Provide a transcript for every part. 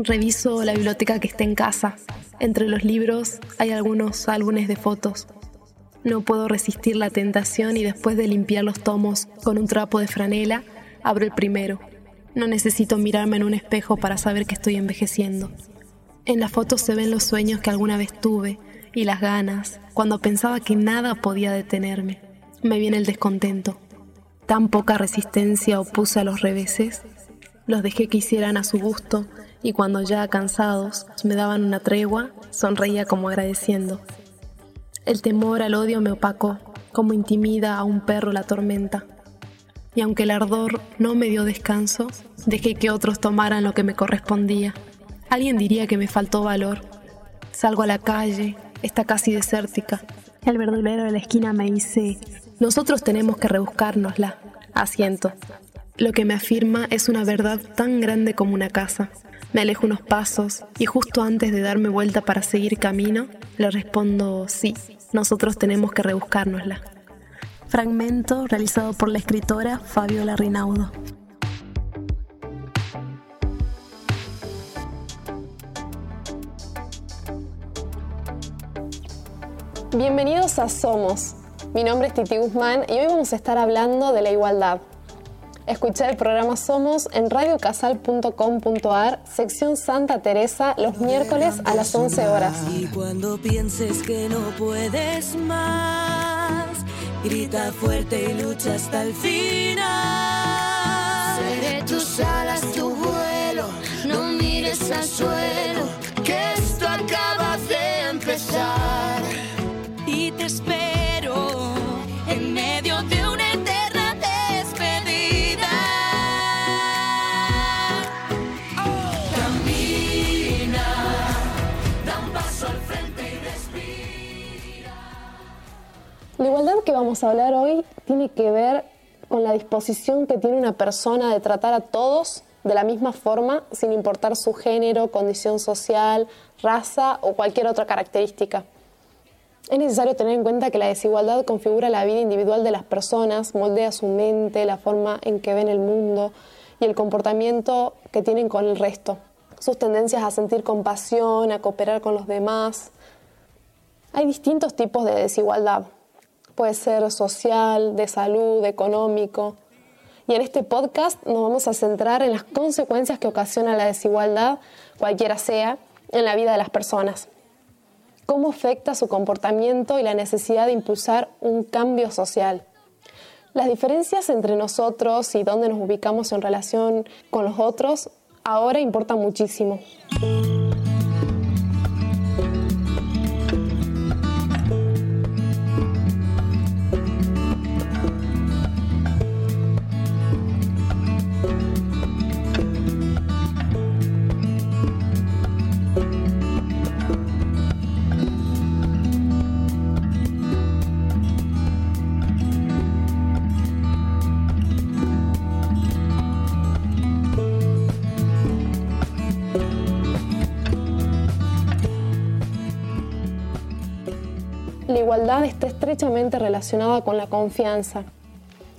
Reviso la biblioteca que está en casa. Entre los libros hay algunos álbumes de fotos. No puedo resistir la tentación y después de limpiar los tomos con un trapo de franela, abro el primero. No necesito mirarme en un espejo para saber que estoy envejeciendo. En la foto se ven los sueños que alguna vez tuve y las ganas, cuando pensaba que nada podía detenerme. Me viene el descontento. Tan poca resistencia opuse a los reveses. Los dejé que hicieran a su gusto y cuando ya cansados me daban una tregua, sonreía como agradeciendo. El temor al odio me opacó, como intimida a un perro la tormenta. Y aunque el ardor no me dio descanso, dejé que otros tomaran lo que me correspondía. Alguien diría que me faltó valor. Salgo a la calle, está casi desértica. El verdulero de la esquina me dice, nosotros tenemos que rebuscárnosla. Asiento. Lo que me afirma es una verdad tan grande como una casa. Me alejo unos pasos y justo antes de darme vuelta para seguir camino, le respondo sí, nosotros tenemos que rebuscárnosla. Fragmento realizado por la escritora Fabiola Rinaudo. Bienvenidos a Somos. Mi nombre es Titi Guzmán y hoy vamos a estar hablando de la igualdad. Escuché el programa Somos en radiocasal.com.ar, sección Santa Teresa, los miércoles a las 11 horas. Y cuando pienses que no puedes más, grita fuerte y lucha hasta el final. Vamos a hablar hoy tiene que ver con la disposición que tiene una persona de tratar a todos de la misma forma, sin importar su género, condición social, raza o cualquier otra característica. Es necesario tener en cuenta que la desigualdad configura la vida individual de las personas, moldea su mente, la forma en que ven el mundo y el comportamiento que tienen con el resto, sus tendencias a sentir compasión, a cooperar con los demás. Hay distintos tipos de desigualdad. Puede ser social, de salud, económico. Y en este podcast nos vamos a centrar en las consecuencias que ocasiona la desigualdad, cualquiera sea, en la vida de las personas cómo afecta su comportamiento y la necesidad de impulsar un cambio social. Las diferencias entre nosotros y dónde nos ubicamos en relación con los otros ahora importan muchísimo. Igualdad está estrechamente relacionada con la confianza.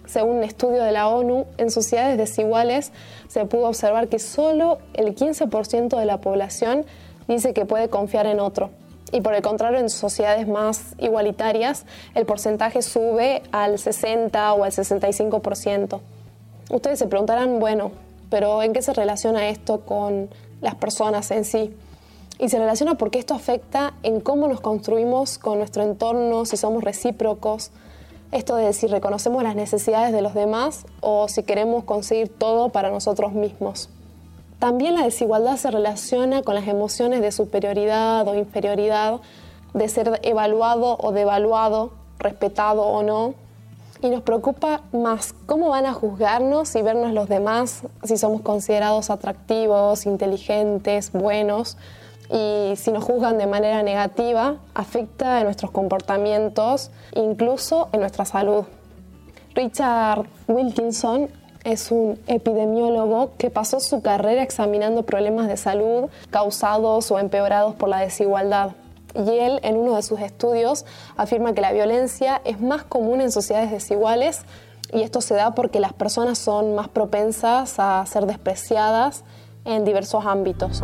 Según un estudio de la ONU, en sociedades desiguales se pudo observar que solo el 15% de la población dice que puede confiar en otro. Y por el contrario, en sociedades más igualitarias, el porcentaje sube al 60 o al 65%. Ustedes se preguntarán, bueno, pero ¿en qué se relaciona esto con las personas en sí? Y se relaciona porque esto afecta en cómo nos construimos con nuestro entorno, si somos recíprocos, esto de si reconocemos las necesidades de los demás o si queremos conseguir todo para nosotros mismos. También la desigualdad se relaciona con las emociones de superioridad o inferioridad, de ser evaluado o devaluado, respetado o no. Y nos preocupa más cómo van a juzgarnos y vernos los demás, si somos considerados atractivos, inteligentes, buenos, y si nos juzgan de manera negativa, afecta en nuestros comportamientos, incluso en nuestra salud. Richard Wilkinson es un epidemiólogo que pasó su carrera examinando problemas de salud causados o empeorados por la desigualdad. Y él, en uno de sus estudios, afirma que la violencia es más común en sociedades desiguales y esto se da porque las personas son más propensas a ser despreciadas en diversos ámbitos.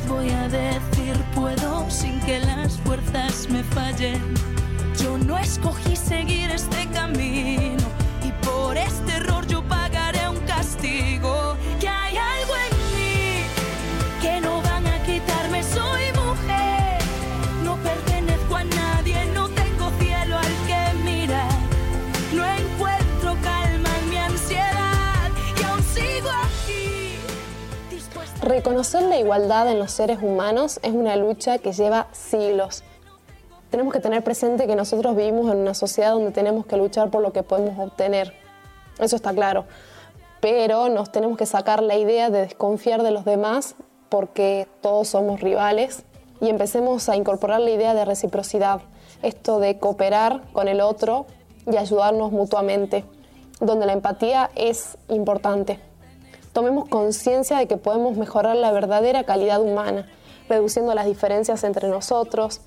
me fallen. Yo no escogí seguir este camino y por este error yo pagaré un castigo. Que hay algo en mí que no van a quitarme. Soy mujer, no pertenezco a nadie, no tengo cielo al que mirar. No encuentro calma en mi ansiedad y aún sigo aquí. dispuesta- Reconocer la igualdad en los seres humanos es una lucha que lleva siglos. Tenemos que tener presente que nosotros vivimos en una sociedad donde tenemos que luchar por lo que podemos obtener. Eso está claro. Pero nos tenemos que sacar la idea de desconfiar de los demás porque todos somos rivales y empecemos a incorporar la idea de reciprocidad, esto de cooperar con el otro y ayudarnos mutuamente, donde la empatía es importante tomemos conciencia de que podemos mejorar la verdadera calidad humana, reduciendo las diferencias entre nosotros.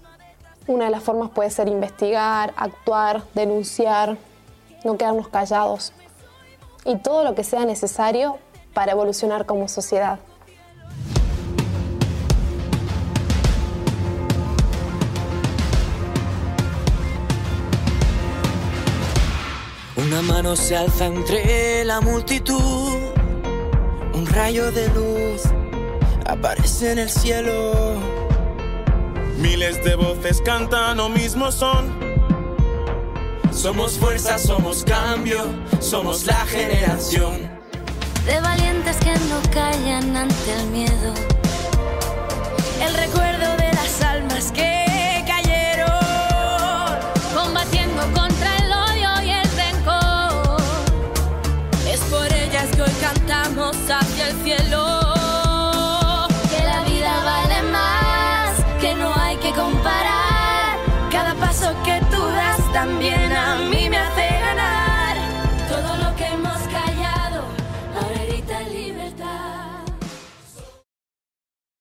Una de las formas puede ser investigar, actuar, denunciar, no quedarnos callados. Y todo lo que sea necesario para evolucionar como sociedad. Una mano se alza entre la multitud, un rayo de luz aparece en el cielo. Miles de voces cantan lo mismo son. Somos fuerza, somos cambio, somos la generación. de valientes que no callan ante el miedo. El recuerdo de las almas que cayeron, combatiendo contra el odio y el rencor. Es por ellas que hoy cantamos hacia el cielo.